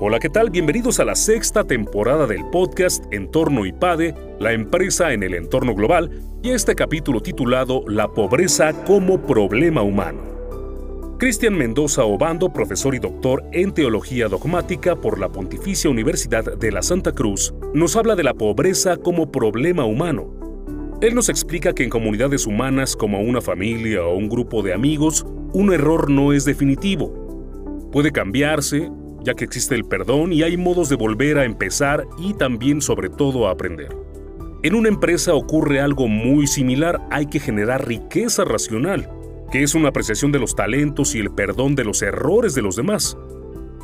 Hola, ¿qué tal? Bienvenidos a la sexta temporada del podcast Entorno IPADE, la empresa en el entorno global, y este capítulo titulado La pobreza como problema humano. Cristian Mendoza Obando, profesor y doctor en Teología Dogmática por la Pontificia Universidad de la Santa Cruz, nos habla de la pobreza como problema humano. Él nos explica que en comunidades humanas como una familia o un grupo de amigos, un error no es definitivo. Puede cambiarse, ya que existe el perdón y hay modos de volver a empezar y también sobre todo a aprender. En una empresa ocurre algo muy similar, hay que generar riqueza racional, que es una apreciación de los talentos y el perdón de los errores de los demás.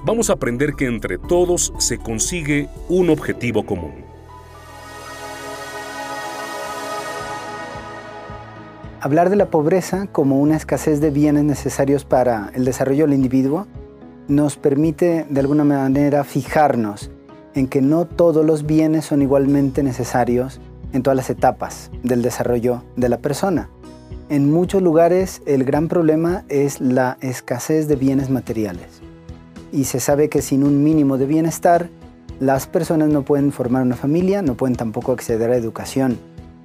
Vamos a aprender que entre todos se consigue un objetivo común. Hablar de la pobreza como una escasez de bienes necesarios para el desarrollo del individuo nos permite de alguna manera fijarnos en que no todos los bienes son igualmente necesarios en todas las etapas del desarrollo de la persona. En muchos lugares el gran problema es la escasez de bienes materiales. Y se sabe que sin un mínimo de bienestar, las personas no pueden formar una familia, no pueden tampoco acceder a educación.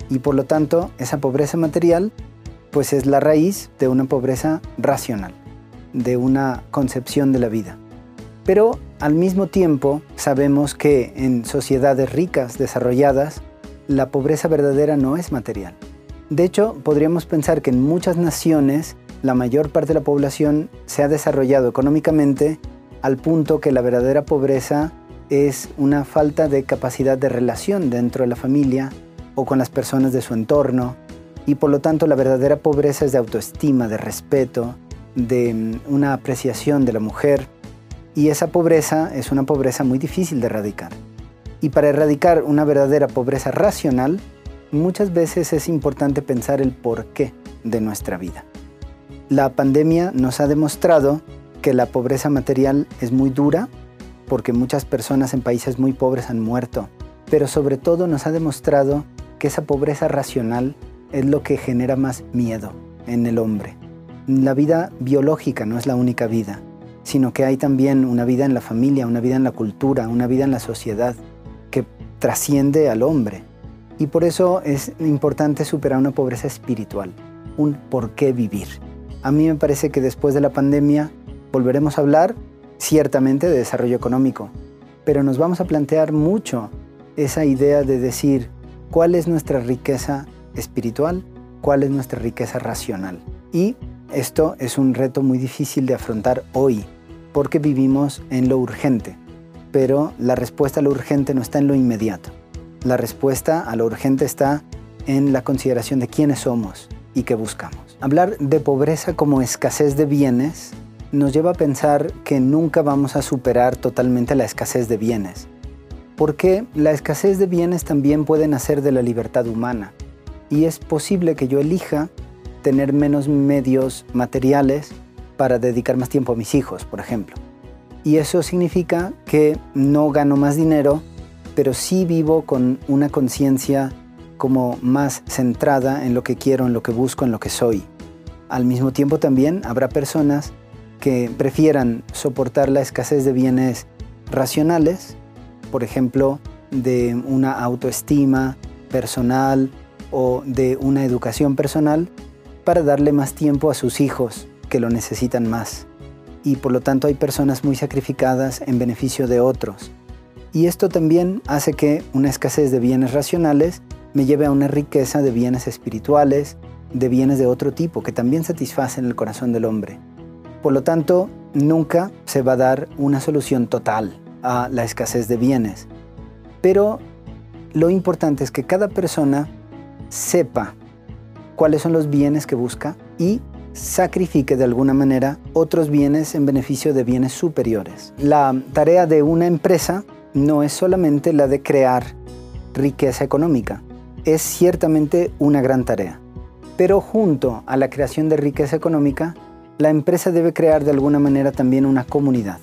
Y por lo tanto, esa pobreza material pues es la raíz de una pobreza racional de una concepción de la vida. Pero al mismo tiempo sabemos que en sociedades ricas, desarrolladas, la pobreza verdadera no es material. De hecho, podríamos pensar que en muchas naciones la mayor parte de la población se ha desarrollado económicamente al punto que la verdadera pobreza es una falta de capacidad de relación dentro de la familia o con las personas de su entorno y por lo tanto la verdadera pobreza es de autoestima, de respeto, de mm, una apreciación de la mujer y esa pobreza es una pobreza muy difícil de erradicar. Y para erradicar una verdadera pobreza racional, muchas veces es importante pensar el porqué de nuestra vida. La pandemia nos ha demostrado que la pobreza material es muy dura porque muchas personas en países muy pobres han muerto, pero sobre todo nos ha demostrado que esa pobreza racional es lo que genera más miedo en el hombre la vida biológica no es la única vida, sino que hay también una vida en la familia, una vida en la cultura, una vida en la sociedad que trasciende al hombre. Y por eso es importante superar una pobreza espiritual, un por qué vivir. A mí me parece que después de la pandemia volveremos a hablar ciertamente de desarrollo económico, pero nos vamos a plantear mucho esa idea de decir cuál es nuestra riqueza espiritual, cuál es nuestra riqueza racional. Y esto es un reto muy difícil de afrontar hoy, porque vivimos en lo urgente, pero la respuesta a lo urgente no está en lo inmediato. La respuesta a lo urgente está en la consideración de quiénes somos y qué buscamos. Hablar de pobreza como escasez de bienes nos lleva a pensar que nunca vamos a superar totalmente la escasez de bienes, porque la escasez de bienes también puede nacer de la libertad humana, y es posible que yo elija tener menos medios materiales para dedicar más tiempo a mis hijos, por ejemplo. Y eso significa que no gano más dinero, pero sí vivo con una conciencia como más centrada en lo que quiero, en lo que busco, en lo que soy. Al mismo tiempo también habrá personas que prefieran soportar la escasez de bienes racionales, por ejemplo, de una autoestima personal o de una educación personal, para darle más tiempo a sus hijos que lo necesitan más. Y por lo tanto hay personas muy sacrificadas en beneficio de otros. Y esto también hace que una escasez de bienes racionales me lleve a una riqueza de bienes espirituales, de bienes de otro tipo que también satisfacen el corazón del hombre. Por lo tanto, nunca se va a dar una solución total a la escasez de bienes. Pero lo importante es que cada persona sepa cuáles son los bienes que busca y sacrifique de alguna manera otros bienes en beneficio de bienes superiores. La tarea de una empresa no es solamente la de crear riqueza económica, es ciertamente una gran tarea. Pero junto a la creación de riqueza económica, la empresa debe crear de alguna manera también una comunidad.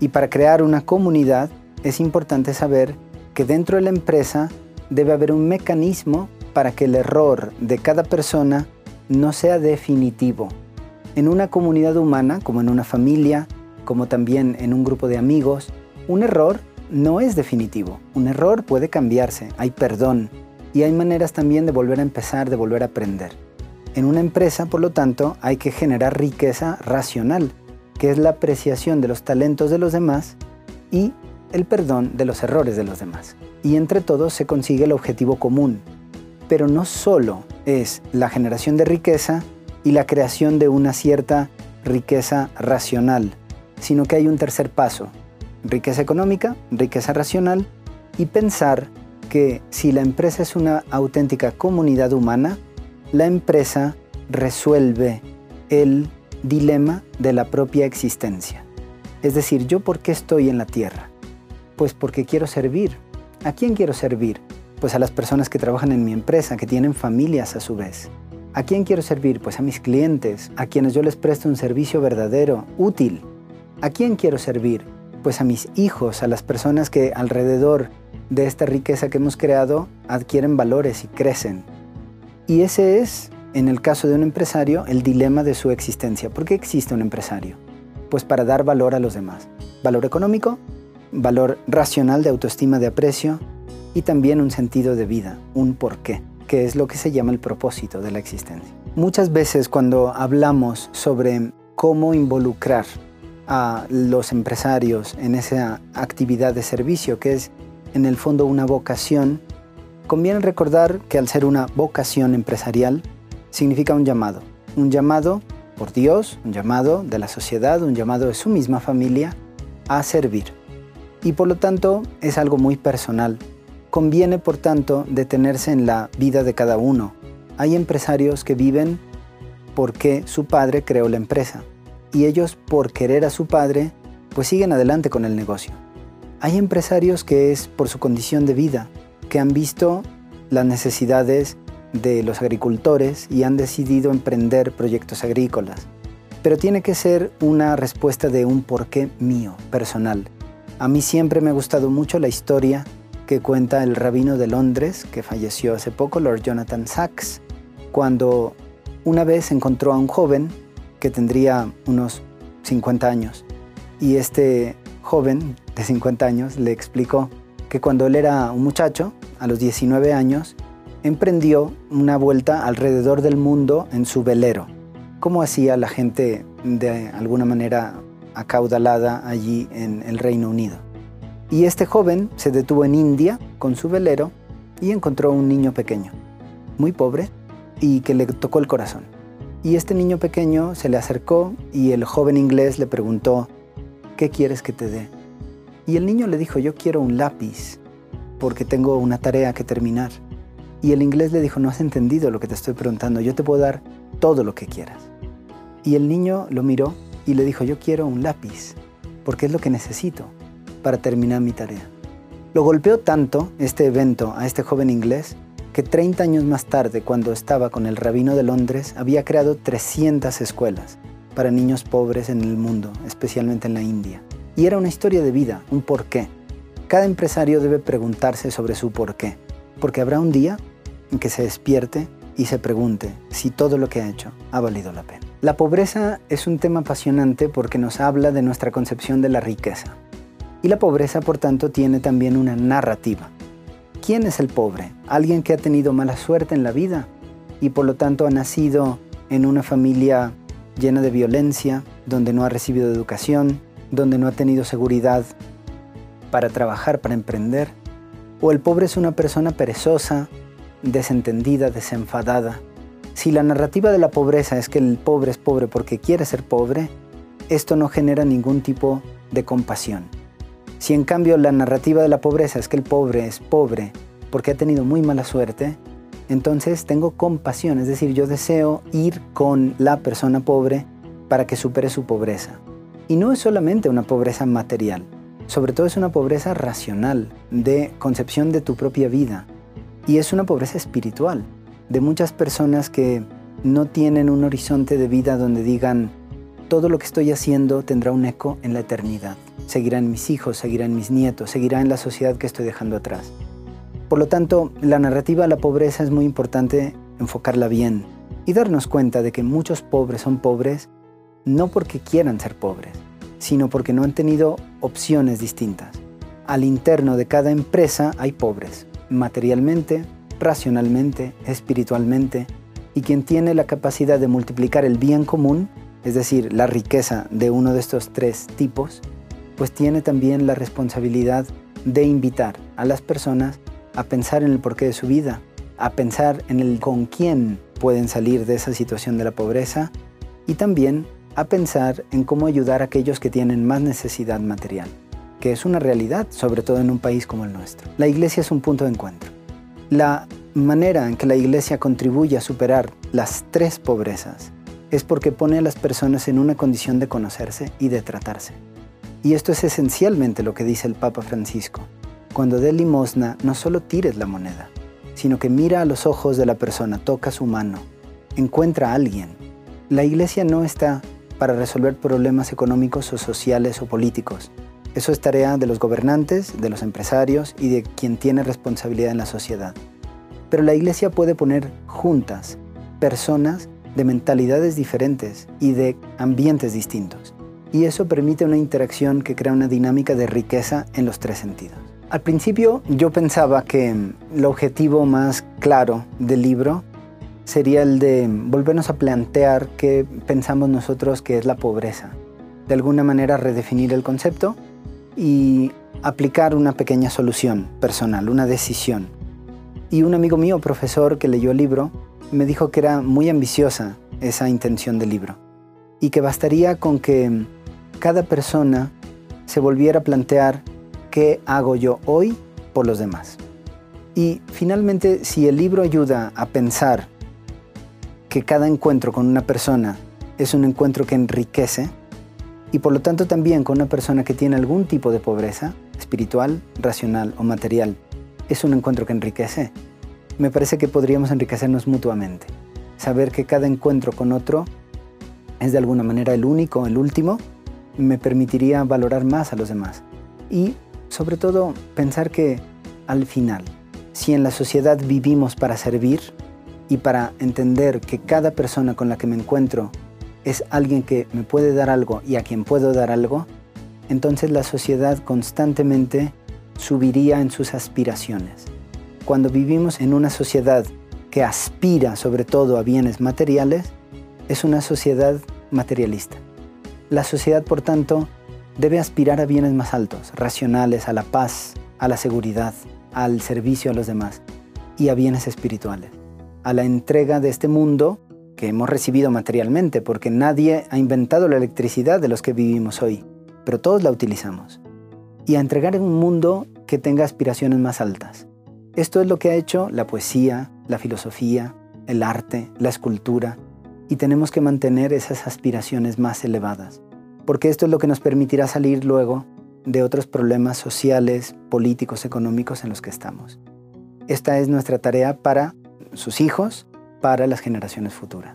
Y para crear una comunidad es importante saber que dentro de la empresa debe haber un mecanismo para que el error de cada persona no sea definitivo. En una comunidad humana, como en una familia, como también en un grupo de amigos, Un error no es definitivo. Un error puede cambiarse, hay perdón y hay maneras también de volver a empezar, de volver a aprender. En una empresa, por lo tanto, hay que generar riqueza racional, que es la apreciación de los talentos de los demás y el perdón de los errores de los demás. Y entre todos se consigue el objetivo común. Pero no solo es la generación de riqueza y la creación de una cierta riqueza racional, sino que hay un tercer paso, riqueza económica, riqueza racional y pensar que si la empresa es una auténtica comunidad humana, la empresa resuelve el dilema de la propia existencia. Es decir, ¿yo por qué estoy en la tierra? Pues porque quiero servir. ¿A quién quiero servir? Pues a las personas que trabajan en mi empresa, que tienen familias a su vez. ¿A quién quiero servir? Pues a mis clientes, a quienes yo les presto un servicio verdadero, útil. ¿A quién quiero servir? Pues a mis hijos, a las personas que alrededor de esta riqueza que hemos creado adquieren valores y crecen. Y ese es, en el caso de un empresario, el dilema de su existencia. ¿Por qué existe un empresario? Pues para dar valor a los demás. Valor económico, valor racional de autoestima, de aprecio y también un sentido de vida, un porqué, que es lo que se llama el propósito de la existencia. Muchas veces cuando hablamos sobre cómo involucrar a los empresarios en esa actividad de servicio, que es en el fondo una vocación, conviene recordar que al ser una vocación empresarial, significa un llamado. Un llamado por Dios, un llamado de la sociedad, un llamado de su misma familia a servir. Y por lo tanto es algo muy personal. Conviene, por tanto, detenerse en la vida de cada uno. Hay empresarios que viven porque su padre creó la empresa y ellos por querer a su padre pues siguen adelante con el negocio. Hay empresarios que es por su condición de vida, que han visto las necesidades de los agricultores y han decidido emprender proyectos agrícolas. Pero tiene que ser una respuesta de un porqué mío, personal. A mí siempre me ha gustado mucho la historia que cuenta el rabino de Londres, que falleció hace poco, Lord Jonathan Sachs, cuando una vez encontró a un joven que tendría unos 50 años. Y este joven de 50 años le explicó que cuando él era un muchacho, a los 19 años, emprendió una vuelta alrededor del mundo en su velero, como hacía la gente de alguna manera acaudalada allí en el Reino Unido. Y este joven se detuvo en India con su velero y encontró un niño pequeño, muy pobre, y que le tocó el corazón. Y este niño pequeño se le acercó y el joven inglés le preguntó, ¿qué quieres que te dé? Y el niño le dijo, yo quiero un lápiz, porque tengo una tarea que terminar. Y el inglés le dijo, no has entendido lo que te estoy preguntando, yo te puedo dar todo lo que quieras. Y el niño lo miró y le dijo, yo quiero un lápiz, porque es lo que necesito para terminar mi tarea. Lo golpeó tanto este evento a este joven inglés que 30 años más tarde, cuando estaba con el rabino de Londres, había creado 300 escuelas para niños pobres en el mundo, especialmente en la India. Y era una historia de vida, un porqué. Cada empresario debe preguntarse sobre su porqué, porque habrá un día en que se despierte y se pregunte si todo lo que ha hecho ha valido la pena. La pobreza es un tema apasionante porque nos habla de nuestra concepción de la riqueza. Y la pobreza, por tanto, tiene también una narrativa. ¿Quién es el pobre? Alguien que ha tenido mala suerte en la vida y por lo tanto ha nacido en una familia llena de violencia, donde no ha recibido educación, donde no ha tenido seguridad para trabajar, para emprender. O el pobre es una persona perezosa, desentendida, desenfadada. Si la narrativa de la pobreza es que el pobre es pobre porque quiere ser pobre, esto no genera ningún tipo de compasión. Si en cambio la narrativa de la pobreza es que el pobre es pobre porque ha tenido muy mala suerte, entonces tengo compasión, es decir, yo deseo ir con la persona pobre para que supere su pobreza. Y no es solamente una pobreza material, sobre todo es una pobreza racional, de concepción de tu propia vida. Y es una pobreza espiritual, de muchas personas que no tienen un horizonte de vida donde digan, todo lo que estoy haciendo tendrá un eco en la eternidad. Seguirán mis hijos, seguirán mis nietos, seguirá en la sociedad que estoy dejando atrás. Por lo tanto, la narrativa de la pobreza es muy importante enfocarla bien y darnos cuenta de que muchos pobres son pobres no porque quieran ser pobres, sino porque no han tenido opciones distintas. Al interno de cada empresa hay pobres, materialmente, racionalmente, espiritualmente, y quien tiene la capacidad de multiplicar el bien común, es decir, la riqueza de uno de estos tres tipos, pues tiene también la responsabilidad de invitar a las personas a pensar en el porqué de su vida, a pensar en el con quién pueden salir de esa situación de la pobreza y también a pensar en cómo ayudar a aquellos que tienen más necesidad material, que es una realidad, sobre todo en un país como el nuestro. La iglesia es un punto de encuentro. La manera en que la iglesia contribuye a superar las tres pobrezas es porque pone a las personas en una condición de conocerse y de tratarse. Y esto es esencialmente lo que dice el Papa Francisco. Cuando dé limosna, no solo tires la moneda, sino que mira a los ojos de la persona, toca su mano, encuentra a alguien. La iglesia no está para resolver problemas económicos o sociales o políticos. Eso es tarea de los gobernantes, de los empresarios y de quien tiene responsabilidad en la sociedad. Pero la iglesia puede poner juntas personas de mentalidades diferentes y de ambientes distintos. Y eso permite una interacción que crea una dinámica de riqueza en los tres sentidos. Al principio yo pensaba que el objetivo más claro del libro sería el de volvernos a plantear qué pensamos nosotros que es la pobreza. De alguna manera redefinir el concepto y aplicar una pequeña solución personal, una decisión. Y un amigo mío, profesor, que leyó el libro, me dijo que era muy ambiciosa esa intención del libro y que bastaría con que cada persona se volviera a plantear ¿Qué hago yo hoy por los demás? Y finalmente, si el libro ayuda a pensar que cada encuentro con una persona es un encuentro que enriquece, y por lo tanto también con una persona que tiene algún tipo de pobreza, espiritual, racional o material, es un encuentro que enriquece, me parece que podríamos enriquecernos mutuamente. Saber que cada encuentro con otro es de alguna manera el único, el último, me permitiría valorar más a los demás. Y sobre todo pensar que al final, si en la sociedad vivimos para servir y para entender que cada persona con la que me encuentro es alguien que me puede dar algo y a quien puedo dar algo, entonces la sociedad constantemente subiría en sus aspiraciones. Cuando vivimos en una sociedad que aspira sobre todo a bienes materiales, es una sociedad materialista. La sociedad, por tanto, debe aspirar a bienes más altos, racionales, a la paz, a la seguridad, al servicio a los demás y a bienes espirituales, a la entrega de este mundo que hemos recibido materialmente, porque nadie ha inventado la electricidad de los que vivimos hoy, pero todos la utilizamos, y a entregar un mundo que tenga aspiraciones más altas. Esto es lo que ha hecho la poesía, la filosofía, el arte, la escultura, y tenemos que mantener esas aspiraciones más elevadas porque esto es lo que nos permitirá salir luego de otros problemas sociales, políticos, económicos en los que estamos. Esta es nuestra tarea para sus hijos, para las generaciones futuras.